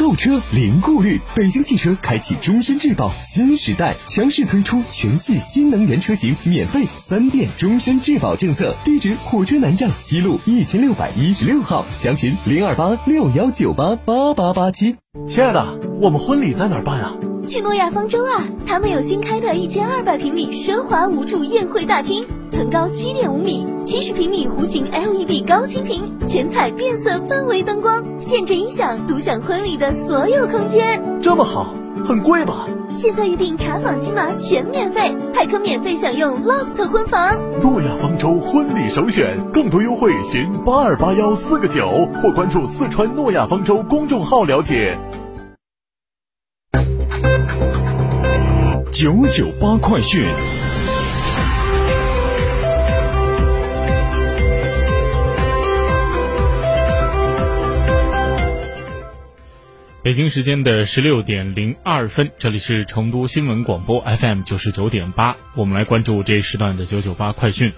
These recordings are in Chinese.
购车零顾虑，北京汽车开启终身质保新时代，强势推出全系新能源车型免费三电终身质保政策。地址：火车南站西路一千六百一十六号，详询零二八六幺九八八八八七。亲爱的，我们婚礼在哪儿办啊？去诺亚方舟啊！他们有新开的一千二百平米奢华无主宴会大厅，层高七点五米，七十平米弧形 LED 高清屏，全彩变色氛围灯光，限制音响，独享婚礼的所有空间。这么好，很贵吧？现在预定查房金码全免费，还可免费享用 loft 婚房。诺亚方舟婚礼首选，更多优惠寻八二八幺四个九或关注四川诺亚方舟公众号了解。九九八快讯。北京时间的十六点零二分，这里是成都新闻广播 FM 九十九点八，我们来关注这一时段的九九八快讯。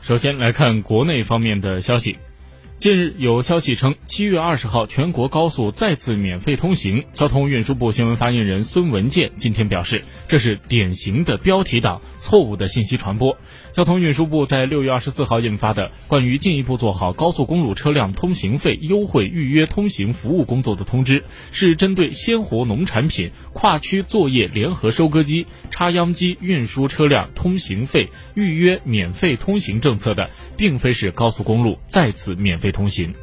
首先来看国内方面的消息。近日有消息称，七月二十号全国高速再次免费通行。交通运输部新闻发言人孙文健今天表示，这是典型的标题党、错误的信息传播。交通运输部在六月二十四号印发的《关于进一步做好高速公路车辆通行费优惠预约通行服务工作的通知》，是针对鲜活农产品、跨区作业联合收割机、插秧机运输车辆通行费预约免费通行政策的，并非是高速公路再次免费。通行。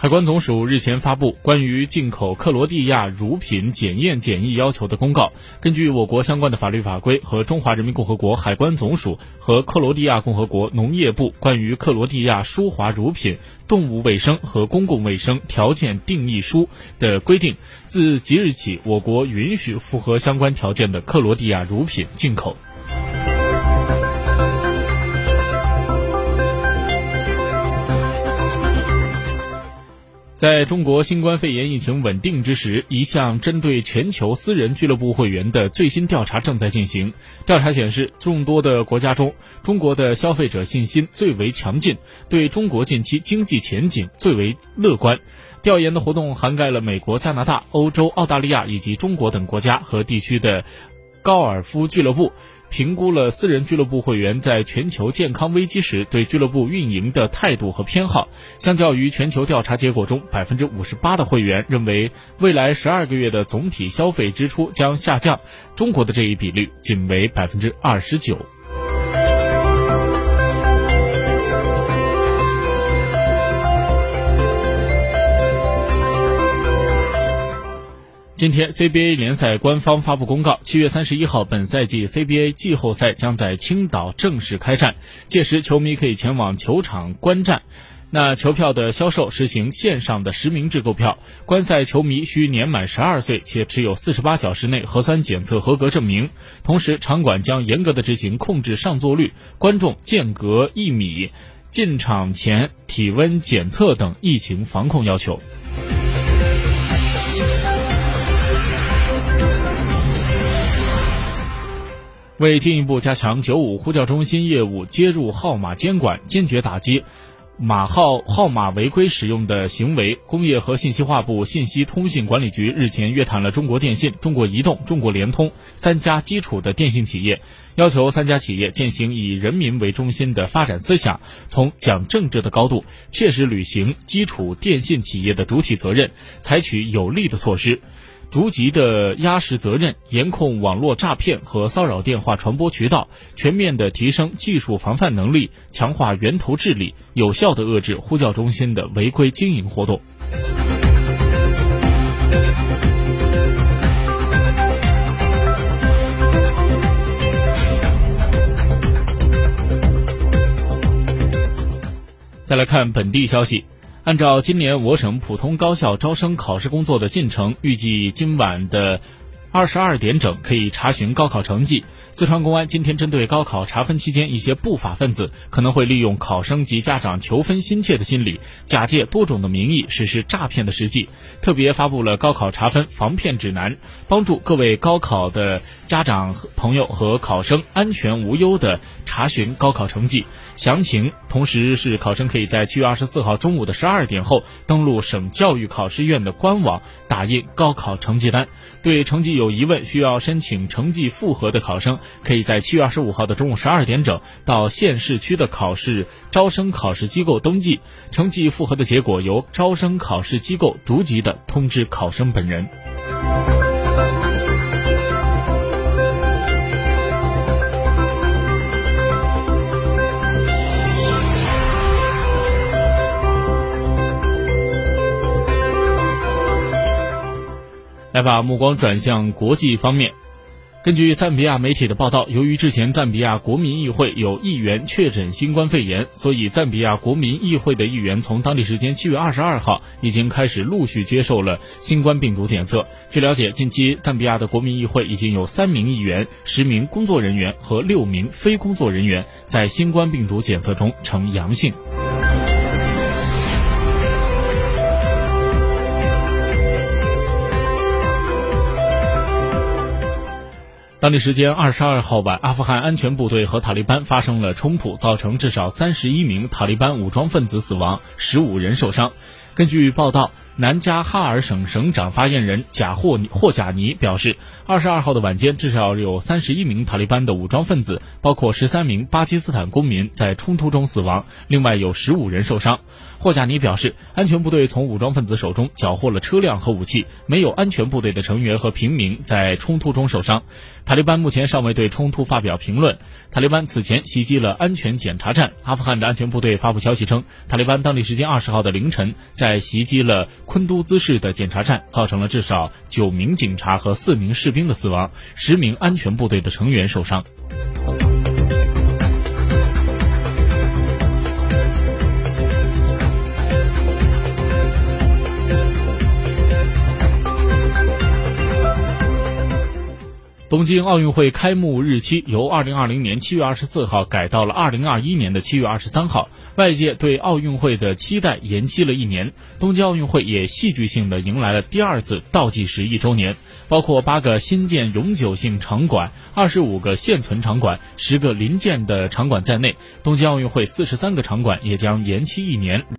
海关总署日前发布 关于进口克罗地亚乳品检验检疫要求的公告。根据我国相关的法律法规和中华人民共和国海关总署和克罗地亚共和国农业部关于克罗地亚输华乳品动物卫生和公共卫生条件定义书的规定，自即日起，我国允许符合相关条件的克罗地亚乳品进口。在中国新冠肺炎疫情稳定之时，一项针对全球私人俱乐部会员的最新调查正在进行。调查显示，众多的国家中，中国的消费者信心最为强劲，对中国近期经济前景最为乐观。调研的活动涵盖了美国、加拿大、欧洲、澳大利亚以及中国等国家和地区的高尔夫俱乐部。评估了私人俱乐部会员在全球健康危机时对俱乐部运营的态度和偏好。相较于全球调查结果中，百分之五十八的会员认为未来十二个月的总体消费支出将下降，中国的这一比率仅为百分之二十九。今天，CBA 联赛官方发布公告，七月三十一号，本赛季 CBA 季后赛将在青岛正式开战，届时球迷可以前往球场观战。那球票的销售实行线上的实名制购票，观赛球迷需年满十二岁且持有四十八小时内核酸检测合格证明。同时，场馆将严格的执行控制上座率、观众间隔一米、进场前体温检测等疫情防控要求。为进一步加强九五呼叫中心业务接入号码监管，坚决打击。码号号码违规使用的行为，工业和信息化部信息通信管理局日前约谈了中国电信、中国移动、中国联通三家基础的电信企业，要求三家企业践行以人民为中心的发展思想，从讲政治的高度切实履行基础电信企业的主体责任，采取有力的措施。逐级的压实责任，严控网络诈骗和骚扰电话传播渠道，全面的提升技术防范能力，强化源头治理，有效的遏制呼叫中心的违规经营活动。再来看本地消息。按照今年我省普通高校招生考试工作的进程，预计今晚的二十二点整可以查询高考成绩。四川公安今天针对高考查分期间一些不法分子可能会利用考生及家长求分心切的心理，假借多种的名义实施诈骗的实际，特别发布了高考查分防骗指南，帮助各位高考的家长朋友和考生安全无忧的查询高考成绩。详情，同时是考生可以在七月二十四号中午的十二点后登录省教育考试院的官网打印高考成绩单。对成绩有疑问需要申请成绩复核的考生，可以在七月二十五号的中午十二点整到县市区的考试招生考试机构登记，成绩复核的结果由招生考试机构逐级的通知考生本人。来把目光转向国际方面。根据赞比亚媒体的报道，由于之前赞比亚国民议会有议员确诊新冠肺炎，所以赞比亚国民议会的议员从当地时间七月二十二号已经开始陆续接受了新冠病毒检测。据了解，近期赞比亚的国民议会已经有三名议员、十名工作人员和六名非工作人员在新冠病毒检测中呈阳性。当地时间二十二号晚，阿富汗安全部队和塔利班发生了冲突，造成至少三十一名塔利班武装分子死亡，十五人受伤。根据报道。南加哈尔省省长发言人贾霍霍贾尼表示，二十二号的晚间，至少有三十一名塔利班的武装分子，包括十三名巴基斯坦公民，在冲突中死亡，另外有十五人受伤。霍贾尼表示，安全部队从武装分子手中缴获了车辆和武器，没有安全部队的成员和平民在冲突中受伤。塔利班目前尚未对冲突发表评论。塔利班此前袭击了安全检查站，阿富汗的安全部队发布消息称，塔利班当地时间二十号的凌晨在袭击了。昆都兹市的检查站造成了至少九名警察和四名士兵的死亡，十名安全部队的成员受伤。东京奥运会开幕日期由二零二零年七月二十四号改到了二零二一年的七月二十三号，外界对奥运会的期待延期了一年。东京奥运会也戏剧性的迎来了第二次倒计时一周年，包括八个新建永久性场馆、二十五个现存场馆、十个临建的场馆在内，东京奥运会四十三个场馆也将延期一年。